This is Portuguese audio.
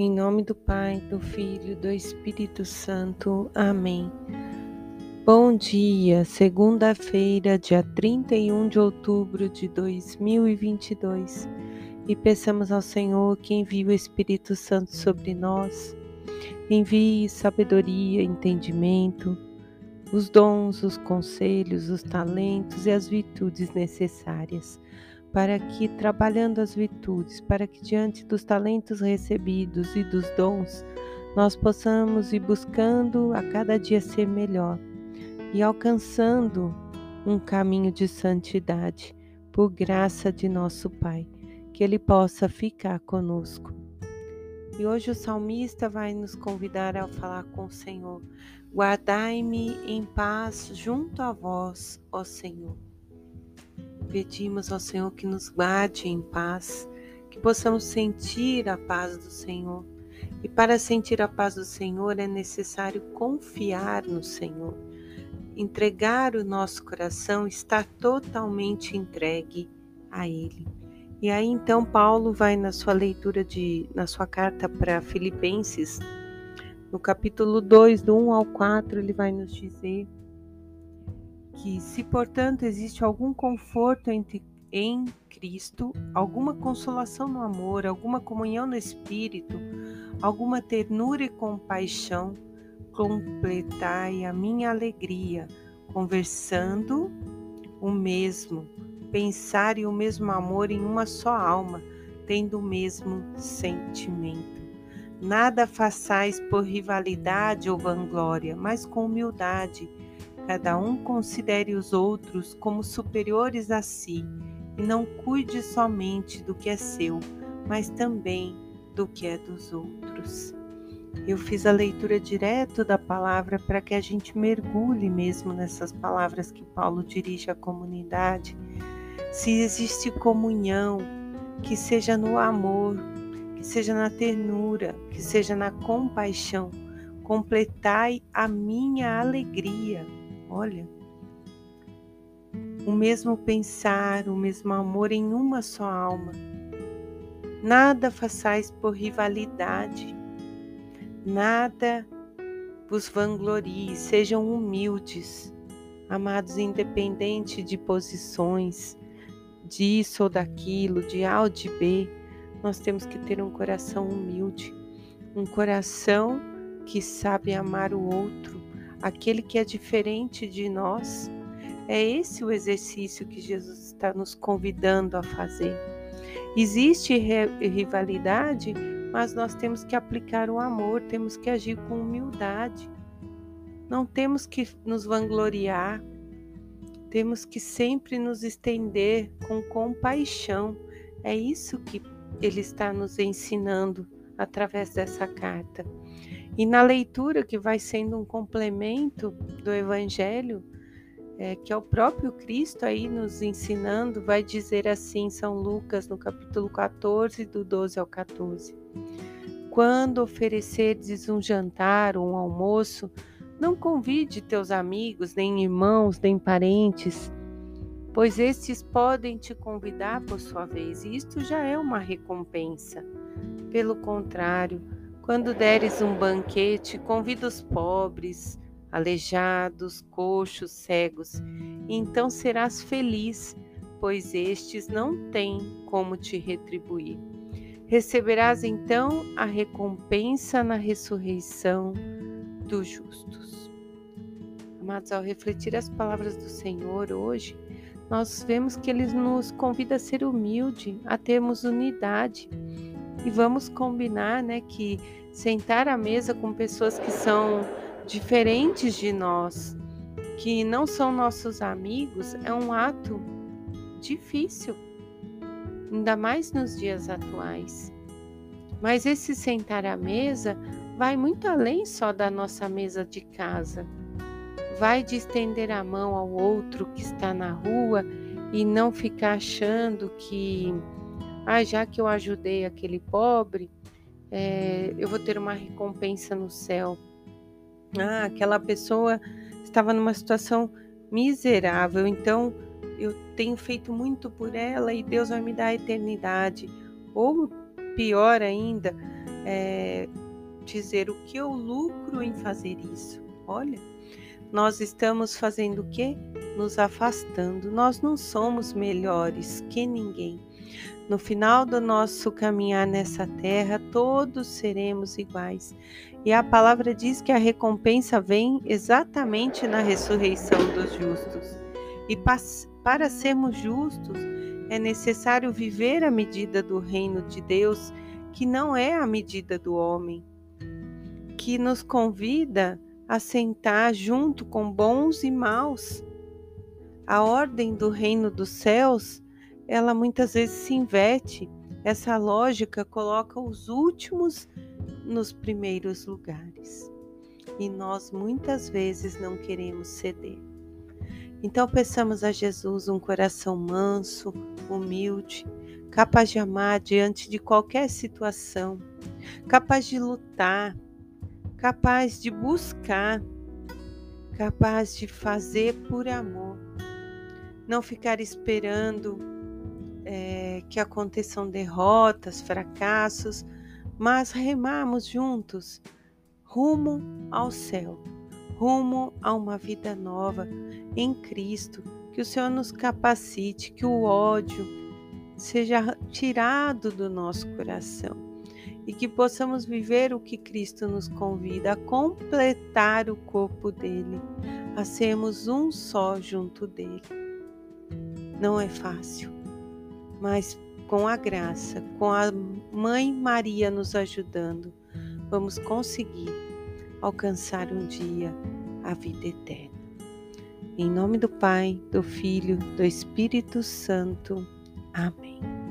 Em nome do Pai, do Filho do Espírito Santo. Amém. Bom dia, segunda-feira, dia 31 de outubro de 2022. E peçamos ao Senhor que envie o Espírito Santo sobre nós, envie sabedoria, entendimento, os dons, os conselhos, os talentos e as virtudes necessárias para que, trabalhando as virtudes, para que diante dos talentos recebidos e dos dons, nós possamos ir buscando a cada dia ser melhor e alcançando um caminho de santidade, por graça de nosso Pai, que Ele possa ficar conosco. E hoje o salmista vai nos convidar a falar com o Senhor. Guardai-me em paz junto a vós, ó Senhor. Pedimos ao Senhor que nos guarde em paz, que possamos sentir a paz do Senhor. E para sentir a paz do Senhor é necessário confiar no Senhor, entregar o nosso coração, estar totalmente entregue a Ele. E aí então Paulo vai na sua leitura de na sua carta para Filipenses, no capítulo 2, do 1 ao 4, ele vai nos dizer que, se portanto existe algum conforto entre, em Cristo, alguma consolação no amor, alguma comunhão no Espírito, alguma ternura e compaixão, completai a minha alegria, conversando o mesmo, pensar e o mesmo amor em uma só alma, tendo o mesmo sentimento. Nada façais por rivalidade ou vanglória, mas com humildade cada um considere os outros como superiores a si e não cuide somente do que é seu, mas também do que é dos outros. Eu fiz a leitura direto da palavra para que a gente mergulhe mesmo nessas palavras que Paulo dirige à comunidade. Se existe comunhão, que seja no amor, que seja na ternura, que seja na compaixão, completai a minha alegria Olha, o mesmo pensar, o mesmo amor em uma só alma. Nada façais por rivalidade, nada vos vanglorie, sejam humildes, amados, independente de posições, disso ou daquilo, de A ou de B, nós temos que ter um coração humilde, um coração que sabe amar o outro, aquele que é diferente de nós. É esse o exercício que Jesus está nos convidando a fazer. Existe rivalidade, mas nós temos que aplicar o amor, temos que agir com humildade. Não temos que nos vangloriar, temos que sempre nos estender com compaixão. É isso que ele está nos ensinando através dessa carta. E na leitura, que vai sendo um complemento do Evangelho, é, que é o próprio Cristo aí nos ensinando, vai dizer assim, São Lucas, no capítulo 14, do 12 ao 14. Quando oferecerdes um jantar ou um almoço, não convide teus amigos, nem irmãos, nem parentes, pois estes podem te convidar por sua vez, e isto já é uma recompensa. Pelo contrário, quando deres um banquete, convida os pobres, aleijados, coxos, cegos, então serás feliz, pois estes não têm como te retribuir. Receberás então a recompensa na ressurreição dos justos. Amados, ao refletir as palavras do Senhor hoje, nós vemos que Ele nos convida a ser humilde, a termos unidade e vamos combinar, né, que sentar à mesa com pessoas que são diferentes de nós, que não são nossos amigos, é um ato difícil, ainda mais nos dias atuais. Mas esse sentar à mesa vai muito além só da nossa mesa de casa. Vai de estender a mão ao outro que está na rua e não ficar achando que ah, já que eu ajudei aquele pobre, é, eu vou ter uma recompensa no céu. Ah, aquela pessoa estava numa situação miserável, então eu tenho feito muito por ela e Deus vai me dar a eternidade. Ou pior ainda, é, dizer o que eu lucro em fazer isso. Olha, nós estamos fazendo o quê? Nos afastando. Nós não somos melhores que ninguém. No final do nosso caminhar nessa terra, todos seremos iguais. E a palavra diz que a recompensa vem exatamente na ressurreição dos justos. E para sermos justos, é necessário viver a medida do reino de Deus, que não é a medida do homem, que nos convida a sentar junto com bons e maus. A ordem do reino dos céus ela muitas vezes se inverte. Essa lógica coloca os últimos nos primeiros lugares. E nós muitas vezes não queremos ceder. Então peçamos a Jesus um coração manso, humilde, capaz de amar diante de qualquer situação, capaz de lutar, capaz de buscar, capaz de fazer por amor. Não ficar esperando é, que aconteçam derrotas, fracassos, mas remarmos juntos rumo ao céu, rumo a uma vida nova em Cristo. Que o Senhor nos capacite, que o ódio seja tirado do nosso coração e que possamos viver o que Cristo nos convida a completar o corpo dele, a sermos um só junto dele. Não é fácil, mas com a graça, com a Mãe Maria nos ajudando, vamos conseguir alcançar um dia a vida eterna. Em nome do Pai, do Filho, do Espírito Santo. Amém.